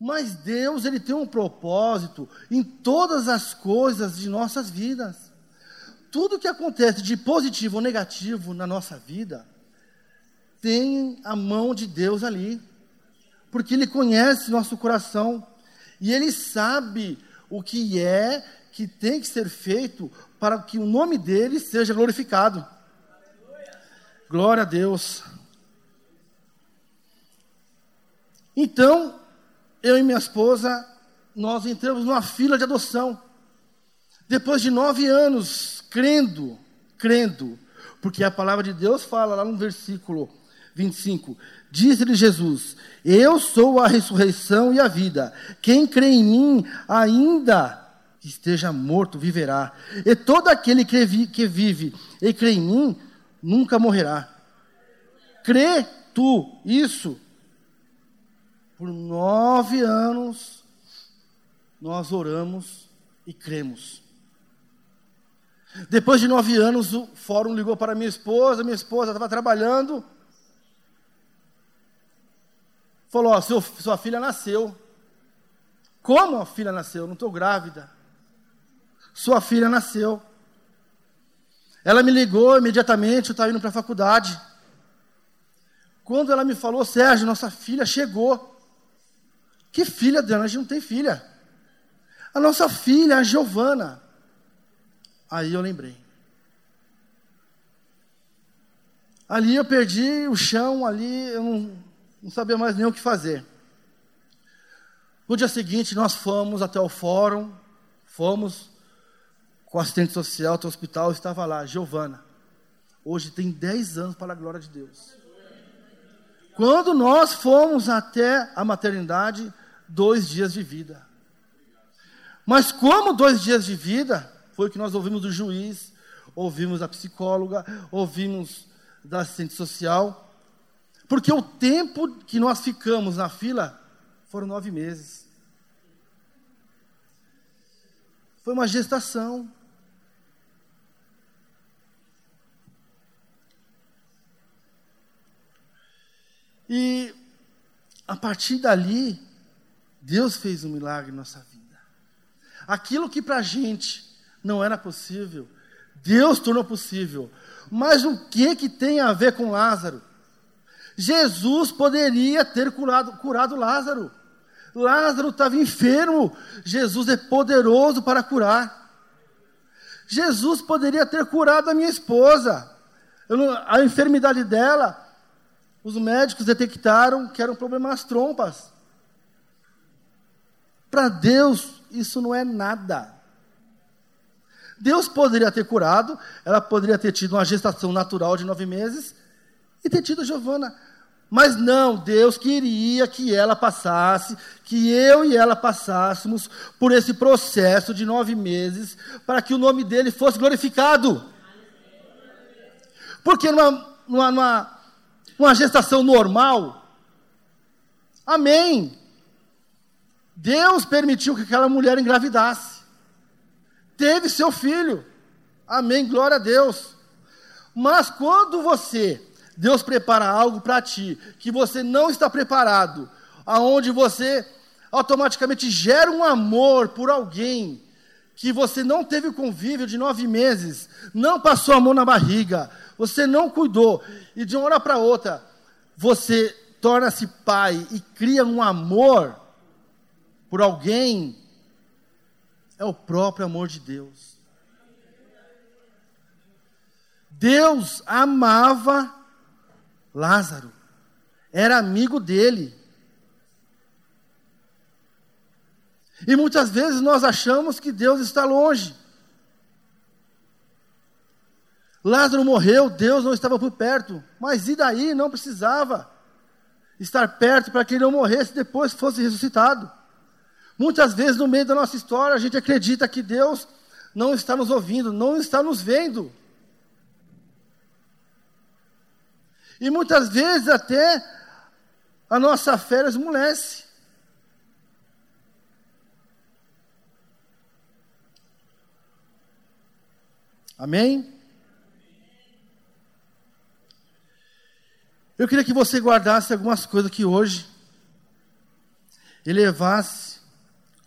Mas Deus, ele tem um propósito em todas as coisas de nossas vidas. Tudo que acontece de positivo ou negativo na nossa vida, tem a mão de Deus ali. Porque ele conhece nosso coração e ele sabe o que é que tem que ser feito para que o nome dele seja glorificado. Glória a Deus. Então, eu e minha esposa, nós entramos numa fila de adoção. Depois de nove anos, crendo, crendo, porque a palavra de Deus fala lá no versículo 25: Disse-lhe Jesus: Eu sou a ressurreição e a vida. Quem crê em mim, ainda que esteja morto, viverá. E todo aquele que, vi, que vive e crê em mim, nunca morrerá. Crê tu isso? Por nove anos, nós oramos e cremos. Depois de nove anos, o fórum ligou para minha esposa, minha esposa estava trabalhando. Falou: ó, seu, sua filha nasceu. Como a filha nasceu? Não estou grávida. Sua filha nasceu. Ela me ligou imediatamente, eu estava indo para a faculdade. Quando ela me falou, Sérgio, nossa filha chegou. Que filha, Dana? A gente não tem filha. A nossa filha, a Giovana. Aí eu lembrei. Ali eu perdi o chão, ali eu não, não sabia mais nem o que fazer. No dia seguinte, nós fomos até o fórum, fomos com o assistente social até o hospital, estava lá, Giovana. Hoje tem 10 anos para a glória de Deus. Quando nós fomos até a maternidade, dois dias de vida. Mas como dois dias de vida, foi o que nós ouvimos do juiz, ouvimos da psicóloga, ouvimos da assistente social, porque o tempo que nós ficamos na fila foram nove meses. Foi uma gestação. E a partir dali, Deus fez um milagre em nossa vida. Aquilo que para a gente não era possível, Deus tornou possível. Mas o que que tem a ver com Lázaro? Jesus poderia ter curado, curado Lázaro. Lázaro estava enfermo, Jesus é poderoso para curar. Jesus poderia ter curado a minha esposa. Não, a enfermidade dela, os médicos detectaram que era um problema nas trompas. Para Deus, isso não é nada. Deus poderia ter curado, ela poderia ter tido uma gestação natural de nove meses e ter tido a Giovana. Mas não, Deus queria que ela passasse, que eu e ela passássemos por esse processo de nove meses, para que o nome dele fosse glorificado. Porque numa, numa, numa, numa gestação normal, amém. Deus permitiu que aquela mulher engravidasse teve seu filho. Amém, glória a Deus. Mas quando você, Deus prepara algo para ti, que você não está preparado, aonde você automaticamente gera um amor por alguém que você não teve convívio de nove meses, não passou a mão na barriga, você não cuidou, e de uma hora para outra, você torna-se pai e cria um amor por alguém é o próprio amor de Deus. Deus amava Lázaro, era amigo dele. E muitas vezes nós achamos que Deus está longe. Lázaro morreu, Deus não estava por perto, mas e daí? Não precisava estar perto para que ele não morresse depois fosse ressuscitado. Muitas vezes, no meio da nossa história, a gente acredita que Deus não está nos ouvindo, não está nos vendo. E muitas vezes até a nossa fé esmolece. Amém? Eu queria que você guardasse algumas coisas que hoje e levasse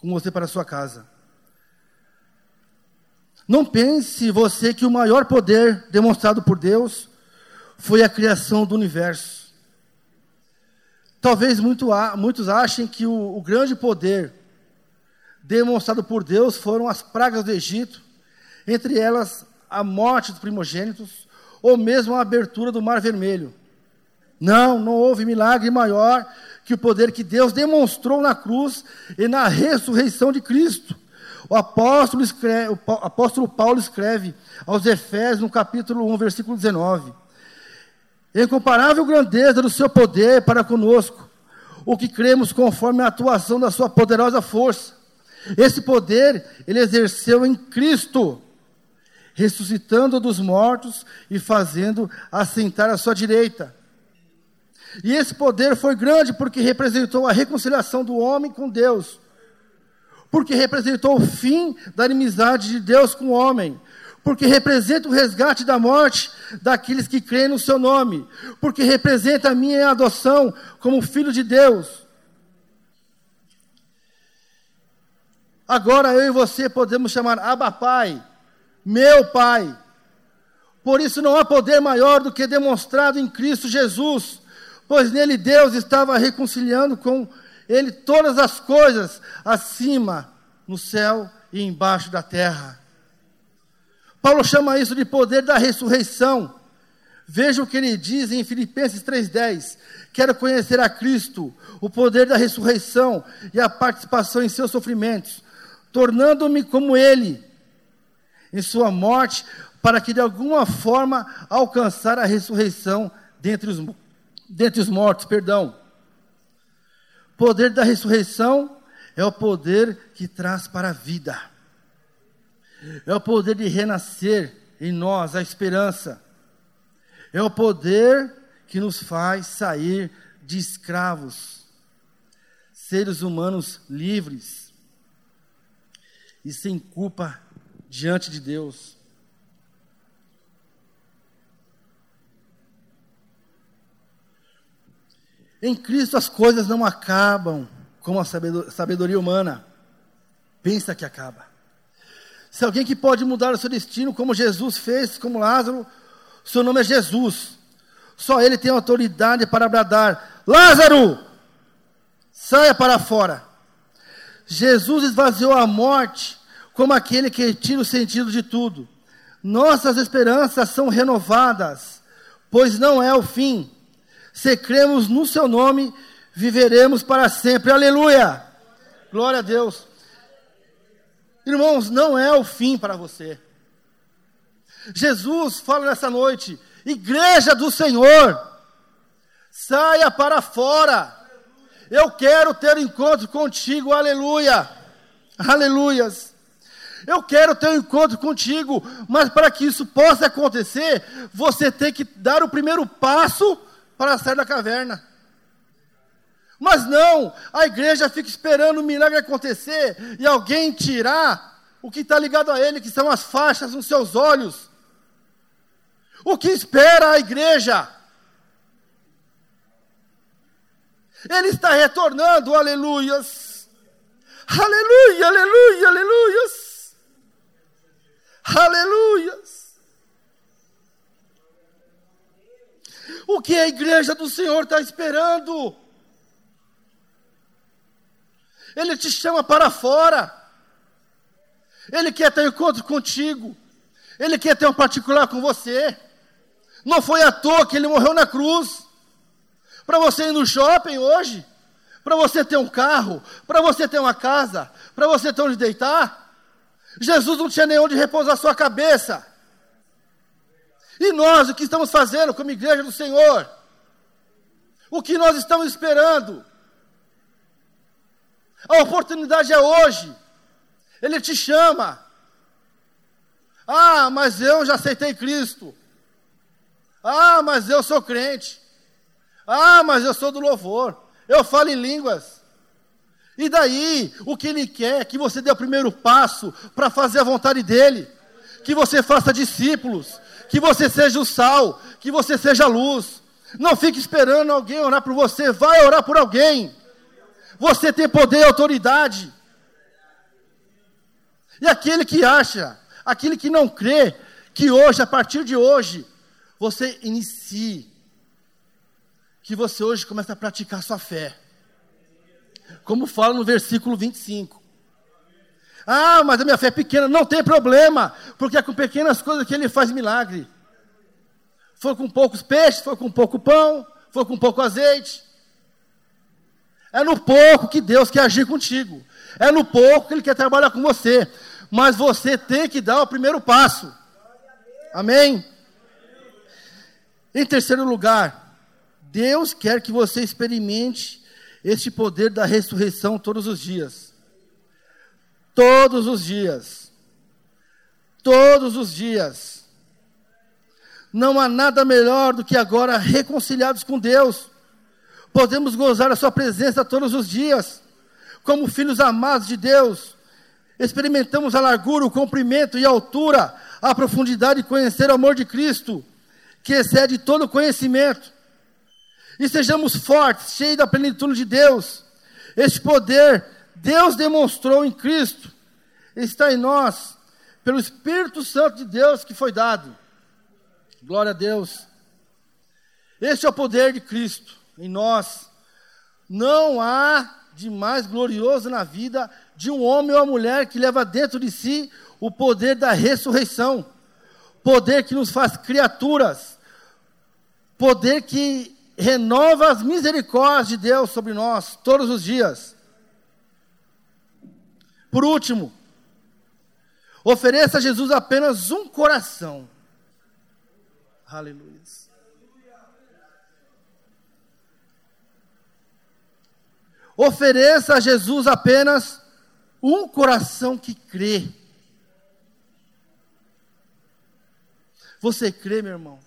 com você para a sua casa. Não pense você que o maior poder demonstrado por Deus foi a criação do universo. Talvez muito, muitos achem que o, o grande poder demonstrado por Deus foram as pragas do Egito, entre elas a morte dos primogênitos, ou mesmo a abertura do Mar Vermelho. Não, não houve milagre maior que o poder que Deus demonstrou na cruz e na ressurreição de Cristo. O apóstolo, escreve, o apóstolo Paulo escreve aos Efésios, no capítulo 1, versículo 19: Incomparável grandeza do seu poder para conosco, o que cremos conforme a atuação da sua poderosa força. Esse poder ele exerceu em Cristo, ressuscitando dos mortos e fazendo assentar à sua direita. E esse poder foi grande porque representou a reconciliação do homem com Deus, porque representou o fim da inimizade de Deus com o homem, porque representa o resgate da morte daqueles que creem no seu nome, porque representa a minha adoção como filho de Deus. Agora eu e você podemos chamar Abba Pai, meu Pai. Por isso não há poder maior do que demonstrado em Cristo Jesus, pois nele Deus estava reconciliando com ele todas as coisas, acima, no céu e embaixo da terra. Paulo chama isso de poder da ressurreição. Veja o que ele diz em Filipenses 3,10: Quero conhecer a Cristo, o poder da ressurreição e a participação em seus sofrimentos, tornando-me como Ele em sua morte, para que de alguma forma alcançar a ressurreição dentre os, dentre os mortos, perdão. Poder da ressurreição é o poder que traz para a vida. É o poder de renascer em nós a esperança. É o poder que nos faz sair de escravos, seres humanos livres e sem culpa diante de Deus. Em Cristo as coisas não acabam como a sabedoria humana pensa que acaba. Se alguém que pode mudar o seu destino, como Jesus fez, como Lázaro, seu nome é Jesus. Só ele tem autoridade para bradar: Lázaro, saia para fora. Jesus esvaziou a morte como aquele que tira o sentido de tudo. Nossas esperanças são renovadas, pois não é o fim. Se cremos no seu nome, viveremos para sempre. Aleluia! Glória a Deus. Irmãos, não é o fim para você. Jesus fala nessa noite: Igreja do Senhor, saia para fora. Eu quero ter encontro contigo, aleluia. Aleluias. Eu quero ter um encontro contigo, mas para que isso possa acontecer, você tem que dar o primeiro passo para sair da caverna. Mas não, a igreja fica esperando o milagre acontecer e alguém tirar o que está ligado a ele, que são as faixas nos seus olhos. O que espera a igreja? Ele está retornando, aleluias. Aleluia, aleluia, aleluias. Aleluias. O que a igreja do Senhor está esperando? Ele te chama para fora. Ele quer ter encontro contigo. Ele quer ter um particular com você. Não foi à toa que ele morreu na cruz. Para você ir no shopping hoje, para você ter um carro, para você ter uma casa, para você ter onde deitar. Jesus não tinha nem onde repousar sua cabeça. E nós, o que estamos fazendo como igreja do Senhor? O que nós estamos esperando? A oportunidade é hoje. Ele te chama. Ah, mas eu já aceitei Cristo. Ah, mas eu sou crente. Ah, mas eu sou do louvor. Eu falo em línguas. E daí, o que ele quer é que você dê o primeiro passo para fazer a vontade dele. Que você faça discípulos. Que você seja o sal. Que você seja a luz. Não fique esperando alguém orar por você. Vai orar por alguém. Você tem poder e autoridade. E aquele que acha, aquele que não crê, que hoje, a partir de hoje, você inicie, que você hoje comece a praticar sua fé. Como fala no versículo 25. Ah, mas a minha fé é pequena, não tem problema, porque é com pequenas coisas que ele faz milagre. Foi com poucos peixes, foi com pouco pão, foi com pouco azeite. É no pouco que Deus quer agir contigo. É no pouco que Ele quer trabalhar com você. Mas você tem que dar o primeiro passo. Amém? Em terceiro lugar, Deus quer que você experimente este poder da ressurreição todos os dias. Todos os dias. Todos os dias. Não há nada melhor do que agora reconciliados com Deus. Podemos gozar a Sua presença todos os dias, como filhos amados de Deus. Experimentamos a largura, o comprimento e a altura, a profundidade de conhecer o amor de Cristo, que excede todo conhecimento. E sejamos fortes, cheios da plenitude de Deus. Este poder Deus demonstrou em Cristo, está em nós, pelo Espírito Santo de Deus que foi dado. Glória a Deus. Este é o poder de Cristo em nós. Não há de mais glorioso na vida de um homem ou uma mulher que leva dentro de si o poder da ressurreição, poder que nos faz criaturas, poder que renova as misericórdias de Deus sobre nós todos os dias. Por último, ofereça a Jesus apenas um coração. Aleluia. Ofereça a Jesus apenas um coração que crê. Você crê, meu irmão?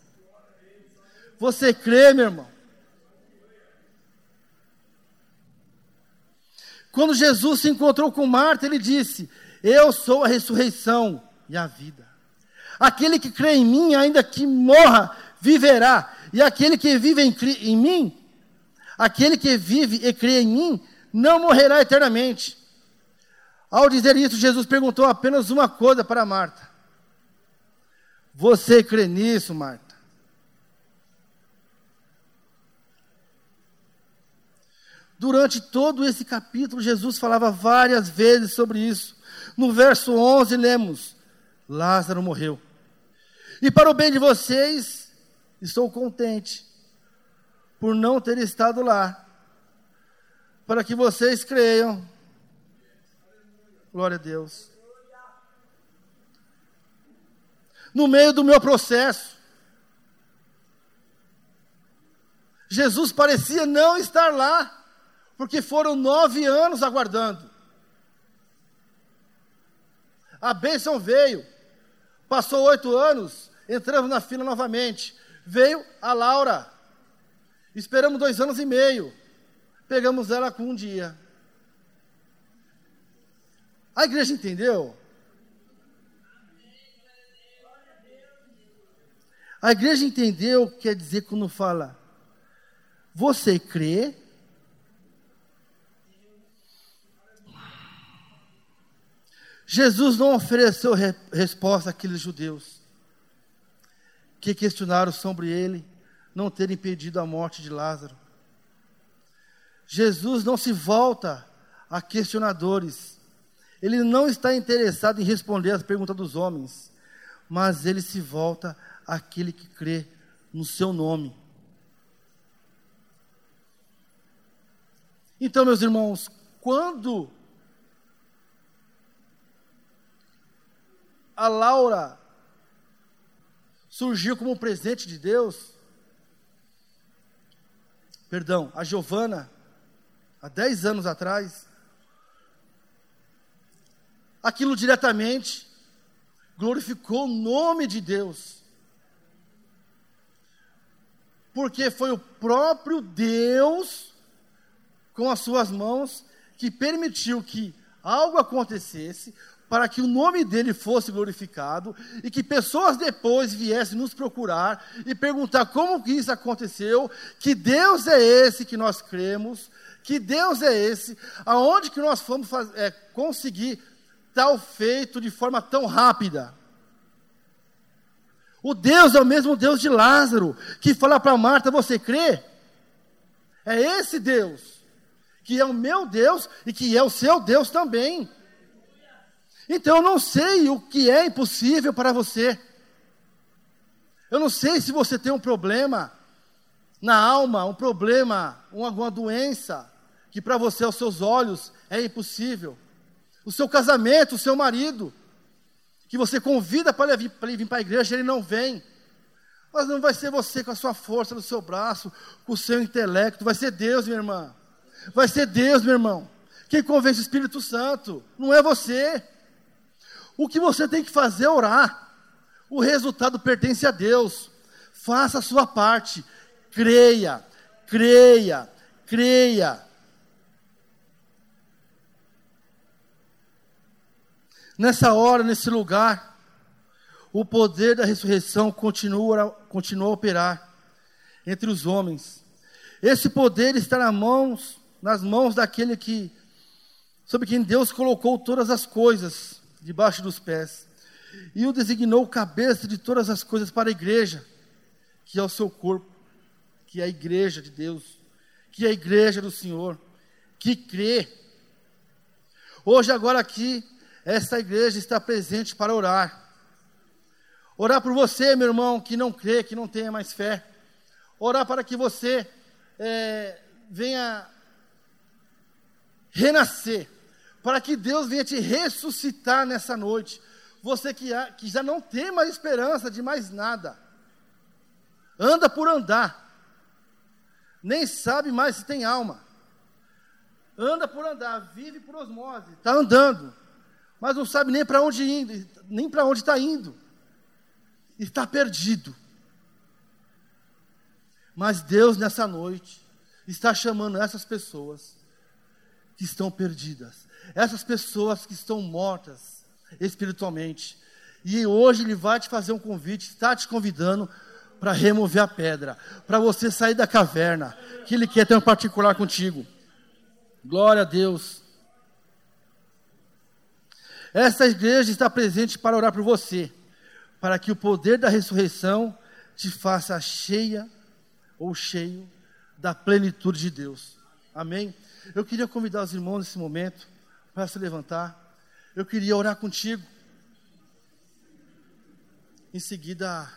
Você crê, meu irmão? Quando Jesus se encontrou com Marta, ele disse: Eu sou a ressurreição e a vida. Aquele que crê em mim, ainda que morra, viverá. E aquele que vive em, em mim, aquele que vive e crê em mim, não morrerá eternamente. Ao dizer isso, Jesus perguntou apenas uma coisa para Marta: Você crê nisso, Marta? Durante todo esse capítulo, Jesus falava várias vezes sobre isso. No verso 11, lemos: Lázaro morreu. E para o bem de vocês, estou contente por não ter estado lá, para que vocês creiam. Glória a Deus. No meio do meu processo, Jesus parecia não estar lá porque foram nove anos aguardando. A bênção veio, passou oito anos, entramos na fila novamente. Veio a Laura, esperamos dois anos e meio, pegamos ela com um dia. A igreja entendeu? A igreja entendeu quer dizer quando fala, você crê Jesus não ofereceu re resposta àqueles judeus que questionaram sobre ele não ter impedido a morte de Lázaro. Jesus não se volta a questionadores. Ele não está interessado em responder às perguntas dos homens, mas ele se volta àquele que crê no seu nome. Então, meus irmãos, quando a Laura surgiu como um presente de Deus. Perdão, a Giovana, há 10 anos atrás, aquilo diretamente glorificou o nome de Deus. Porque foi o próprio Deus, com as suas mãos, que permitiu que algo acontecesse, para que o nome dele fosse glorificado e que pessoas depois viessem nos procurar e perguntar como que isso aconteceu, que Deus é esse que nós cremos, que Deus é esse, aonde que nós fomos é, conseguir tal feito de forma tão rápida. O Deus é o mesmo Deus de Lázaro, que fala para Marta: Você crê? É esse Deus, que é o meu Deus e que é o seu Deus também. Então eu não sei o que é impossível para você. Eu não sei se você tem um problema na alma, um problema, alguma doença, que para você, aos seus olhos, é impossível. O seu casamento, o seu marido, que você convida para ele vir para a igreja, ele não vem. Mas não vai ser você com a sua força no seu braço, com o seu intelecto, vai ser Deus, minha irmã. Vai ser Deus, meu irmão. Quem convence o Espírito Santo, não é você. O que você tem que fazer é orar. O resultado pertence a Deus. Faça a sua parte. Creia, creia, creia. Nessa hora, nesse lugar, o poder da ressurreição continua, continua a operar entre os homens. Esse poder está nas mãos, nas mãos daquele que, sobre quem Deus colocou todas as coisas debaixo dos pés, e o designou cabeça de todas as coisas para a igreja, que é o seu corpo, que é a igreja de Deus, que é a igreja do Senhor, que crê. Hoje, agora aqui, esta igreja está presente para orar. Orar por você, meu irmão, que não crê, que não tenha mais fé. Orar para que você é, venha renascer para que Deus venha te ressuscitar nessa noite. Você que, que já não tem mais esperança de mais nada, anda por andar, nem sabe mais se tem alma, anda por andar, vive por osmose, está andando, mas não sabe nem para onde indo, nem para onde está indo, está perdido. Mas Deus nessa noite está chamando essas pessoas que estão perdidas essas pessoas que estão mortas espiritualmente. E hoje ele vai te fazer um convite, está te convidando para remover a pedra, para você sair da caverna, que ele quer ter um particular contigo. Glória a Deus. Esta igreja está presente para orar por você, para que o poder da ressurreição te faça cheia ou cheio da plenitude de Deus. Amém? Eu queria convidar os irmãos nesse momento para se levantar. Eu queria orar contigo. Em seguida,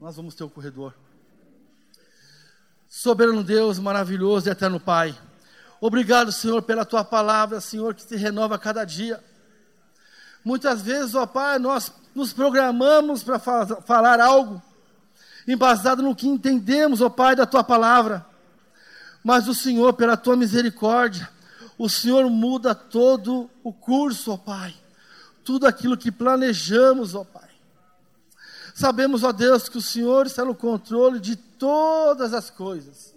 nós vamos ter o corredor. Soberano Deus, maravilhoso e eterno Pai. Obrigado, Senhor, pela tua palavra, Senhor, que se renova a cada dia. Muitas vezes, ó Pai, nós nos programamos para falar algo embasado no que entendemos, ó Pai, da tua palavra. Mas o Senhor, pela tua misericórdia, o Senhor muda todo o curso, ó Pai. Tudo aquilo que planejamos, ó Pai. Sabemos, ó Deus, que o Senhor está no controle de todas as coisas.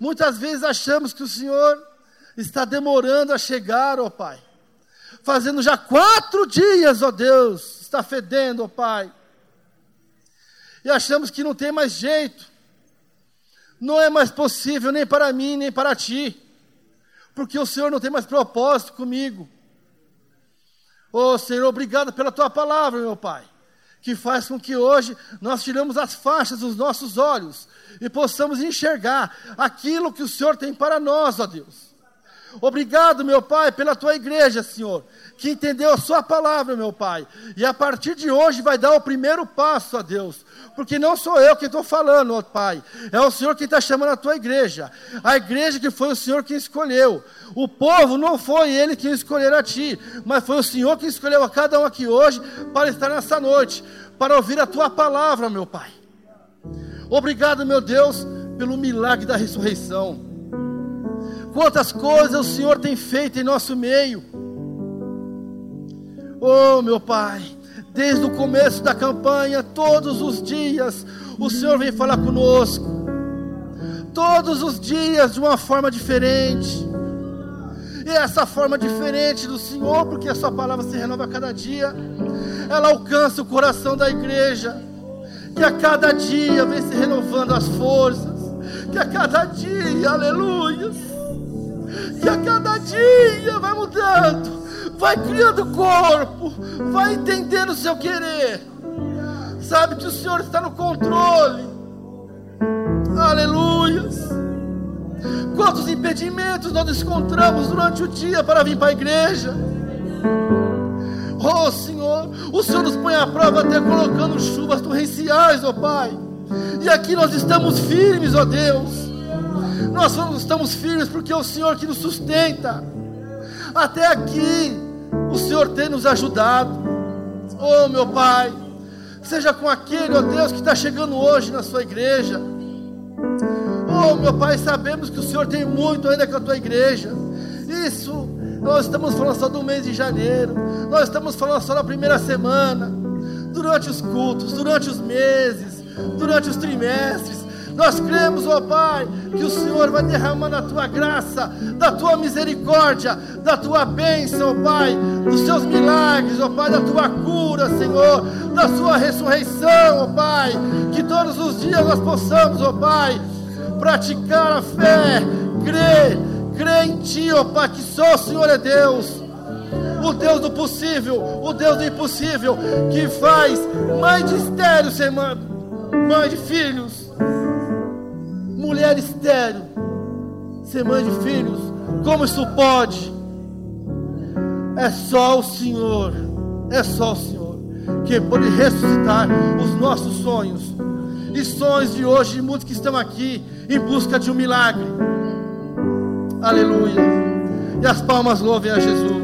Muitas vezes achamos que o Senhor está demorando a chegar, ó Pai. Fazendo já quatro dias, ó Deus, está fedendo, ó Pai. E achamos que não tem mais jeito. Não é mais possível nem para mim, nem para ti porque o Senhor não tem mais propósito comigo. Oh Senhor, obrigado pela tua palavra, meu Pai, que faz com que hoje nós tiramos as faixas dos nossos olhos e possamos enxergar aquilo que o Senhor tem para nós, ó Deus. Obrigado, meu Pai, pela tua igreja, Senhor, que entendeu a sua palavra, meu Pai, e a partir de hoje vai dar o primeiro passo, ó Deus, porque não sou eu quem estou falando, ó Pai, é o Senhor quem está chamando a tua igreja, a igreja que foi o Senhor quem escolheu. O povo não foi ele quem escolheu a ti, mas foi o Senhor que escolheu a cada um aqui hoje para estar nessa noite, para ouvir a tua palavra, meu Pai. Obrigado, meu Deus, pelo milagre da ressurreição. Quantas coisas o Senhor tem feito em nosso meio. Oh, meu Pai, Desde o começo da campanha, todos os dias, o Senhor vem falar conosco. Todos os dias, de uma forma diferente. E essa forma diferente do Senhor, porque a Sua palavra se renova a cada dia, ela alcança o coração da igreja, que a cada dia vem se renovando as forças, que a cada dia, aleluia, que a cada dia vai mudando, vai criando corpo, vai entendendo o seu querer, sabe que o Senhor está no controle, aleluias. Quantos impedimentos nós encontramos durante o dia para vir para a igreja? Oh Senhor, o Senhor nos põe à prova até colocando chuvas torrenciais, ó oh, Pai. E aqui nós estamos firmes, ó oh Deus. Nós estamos firmes porque é o Senhor que nos sustenta. Até aqui, o Senhor tem nos ajudado. Oh meu Pai, seja com aquele, ó oh Deus, que está chegando hoje na sua igreja Oh, meu Pai, sabemos que o Senhor tem muito ainda com a tua igreja. Isso, nós estamos falando só do mês de janeiro. Nós estamos falando só da primeira semana. Durante os cultos, durante os meses, durante os trimestres. Nós cremos, ó Pai, que o Senhor vai derramar da tua graça, da tua misericórdia, da tua bênção, ó Pai, dos seus milagres, ó Pai, da tua cura, Senhor, da sua ressurreição, ó Pai. Que todos os dias nós possamos, ó Pai, praticar a fé, crer, crer em Ti, ó Pai, que só o Senhor é Deus, o Deus do possível, o Deus do impossível, que faz mãe de estéreo ser mãe, mãe de filhos, mulher estéreo ser mãe de filhos, como isso pode? É só o Senhor, é só o Senhor que pode ressuscitar os nossos sonhos e sonhos de hoje, de muitos que estão aqui em busca de um milagre. Aleluia. E as palmas louvem a Jesus.